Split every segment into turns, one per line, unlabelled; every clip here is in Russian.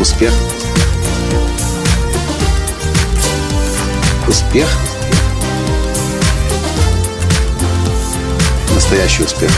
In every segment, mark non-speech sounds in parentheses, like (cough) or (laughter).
Успех. Успех. Настоящий успех.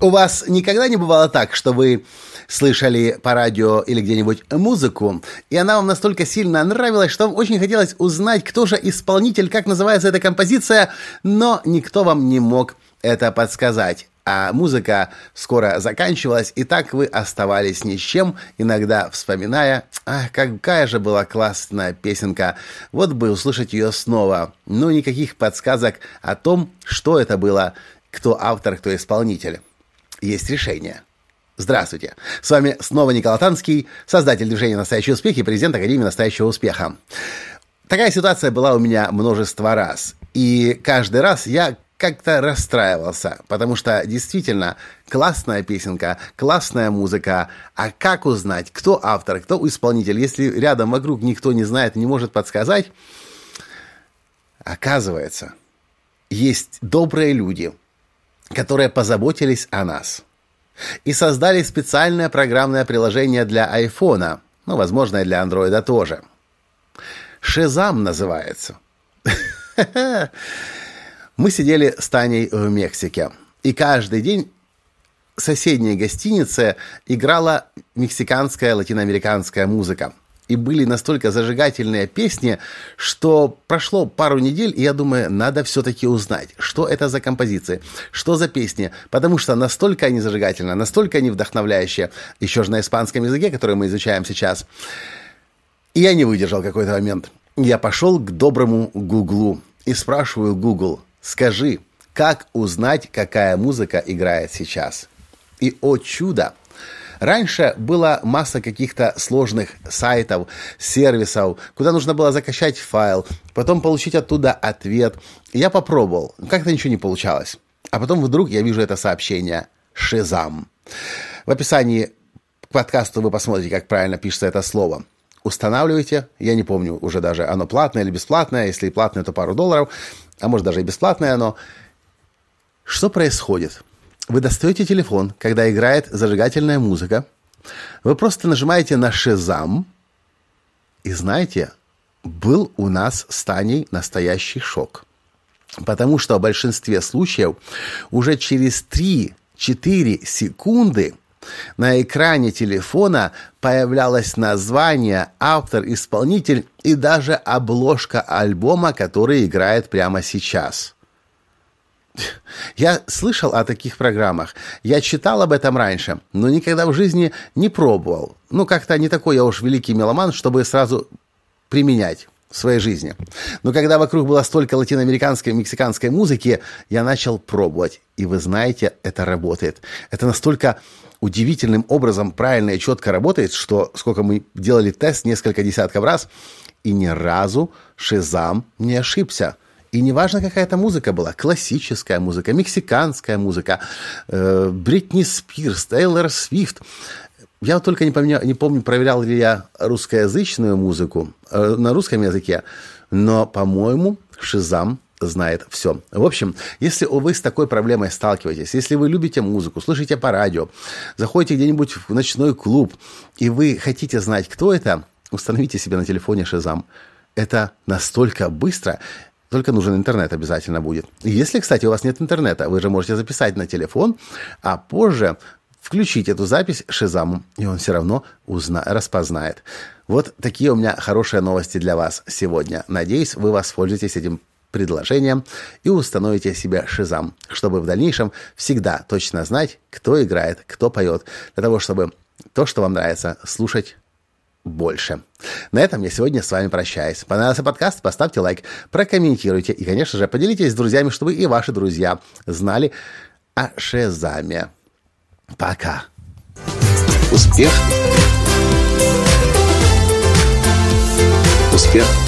У вас никогда не бывало так, что вы слышали по радио или где-нибудь музыку, и она вам настолько сильно нравилась, что вам очень хотелось узнать, кто же исполнитель, как называется эта композиция, но никто вам не мог это подсказать а музыка скоро заканчивалась, и так вы оставались ни с чем, иногда вспоминая, ах, какая же была классная песенка, вот бы услышать ее снова. Но никаких подсказок о том, что это было, кто автор, кто исполнитель. Есть решение. Здравствуйте! С вами снова Николай Танский, создатель движения «Настоящий успех» и президент Академии «Настоящего успеха». Такая ситуация была у меня множество раз. И каждый раз я как-то расстраивался, потому что действительно классная песенка, классная музыка, а как узнать, кто автор, кто исполнитель, если рядом вокруг никто не знает не может подсказать? Оказывается, есть добрые люди, которые позаботились о нас и создали специальное программное приложение для айфона, ну, возможно, и для андроида тоже. Шезам называется. (laughs) Мы сидели с Таней в Мексике. И каждый день соседней гостинице играла мексиканская латиноамериканская музыка. И были настолько зажигательные песни, что прошло пару недель, и я думаю, надо все-таки узнать, что это за композиции, что за песни, потому что настолько они зажигательные, настолько они вдохновляющие, еще же на испанском языке, который мы изучаем сейчас. И я не выдержал какой-то момент. Я пошел к доброму Гуглу и спрашиваю Google, Скажи, как узнать, какая музыка играет сейчас? И, о чудо, Раньше была масса каких-то сложных сайтов, сервисов, куда нужно было закачать файл, потом получить оттуда ответ. Я попробовал, как-то ничего не получалось. А потом вдруг я вижу это сообщение «Шизам». В описании к подкасту вы посмотрите, как правильно пишется это слово. Устанавливайте, я не помню уже даже, оно платное или бесплатное, если платное, то пару долларов а может даже и бесплатное оно. Что происходит? Вы достаете телефон, когда играет зажигательная музыка, вы просто нажимаете на «Шезам», и знаете, был у нас с Таней настоящий шок. Потому что в большинстве случаев уже через 3-4 секунды – на экране телефона появлялось название, автор, исполнитель и даже обложка альбома, который играет прямо сейчас. Я слышал о таких программах, я читал об этом раньше, но никогда в жизни не пробовал. Ну, как-то не такой я уж великий меломан, чтобы сразу применять в своей жизни. Но когда вокруг было столько латиноамериканской и мексиканской музыки, я начал пробовать. И вы знаете, это работает. Это настолько удивительным образом правильно и четко работает, что сколько мы делали тест несколько десятков раз, и ни разу Шизам не ошибся. И неважно, какая это музыка была, классическая музыка, мексиканская музыка, э, Бритни Спирс, Тейлор Свифт. Я только не помню, не помню, проверял ли я русскоязычную музыку э, на русском языке, но, по-моему, Шизам знает все. В общем, если вы с такой проблемой сталкиваетесь, если вы любите музыку, слушаете по радио, заходите где-нибудь в ночной клуб, и вы хотите знать, кто это, установите себе на телефоне Шазам. Это настолько быстро, только нужен интернет обязательно будет. Если, кстати, у вас нет интернета, вы же можете записать на телефон, а позже включить эту запись Шизаму, и он все равно узна, распознает. Вот такие у меня хорошие новости для вас сегодня. Надеюсь, вы воспользуетесь этим предложением и установите себе шизам, чтобы в дальнейшем всегда точно знать, кто играет, кто поет, для того, чтобы то, что вам нравится, слушать больше. На этом я сегодня с вами прощаюсь. Понравился подкаст? Поставьте лайк, прокомментируйте и, конечно же, поделитесь с друзьями, чтобы и ваши друзья знали о Шезаме. Пока.
Успех. Успех.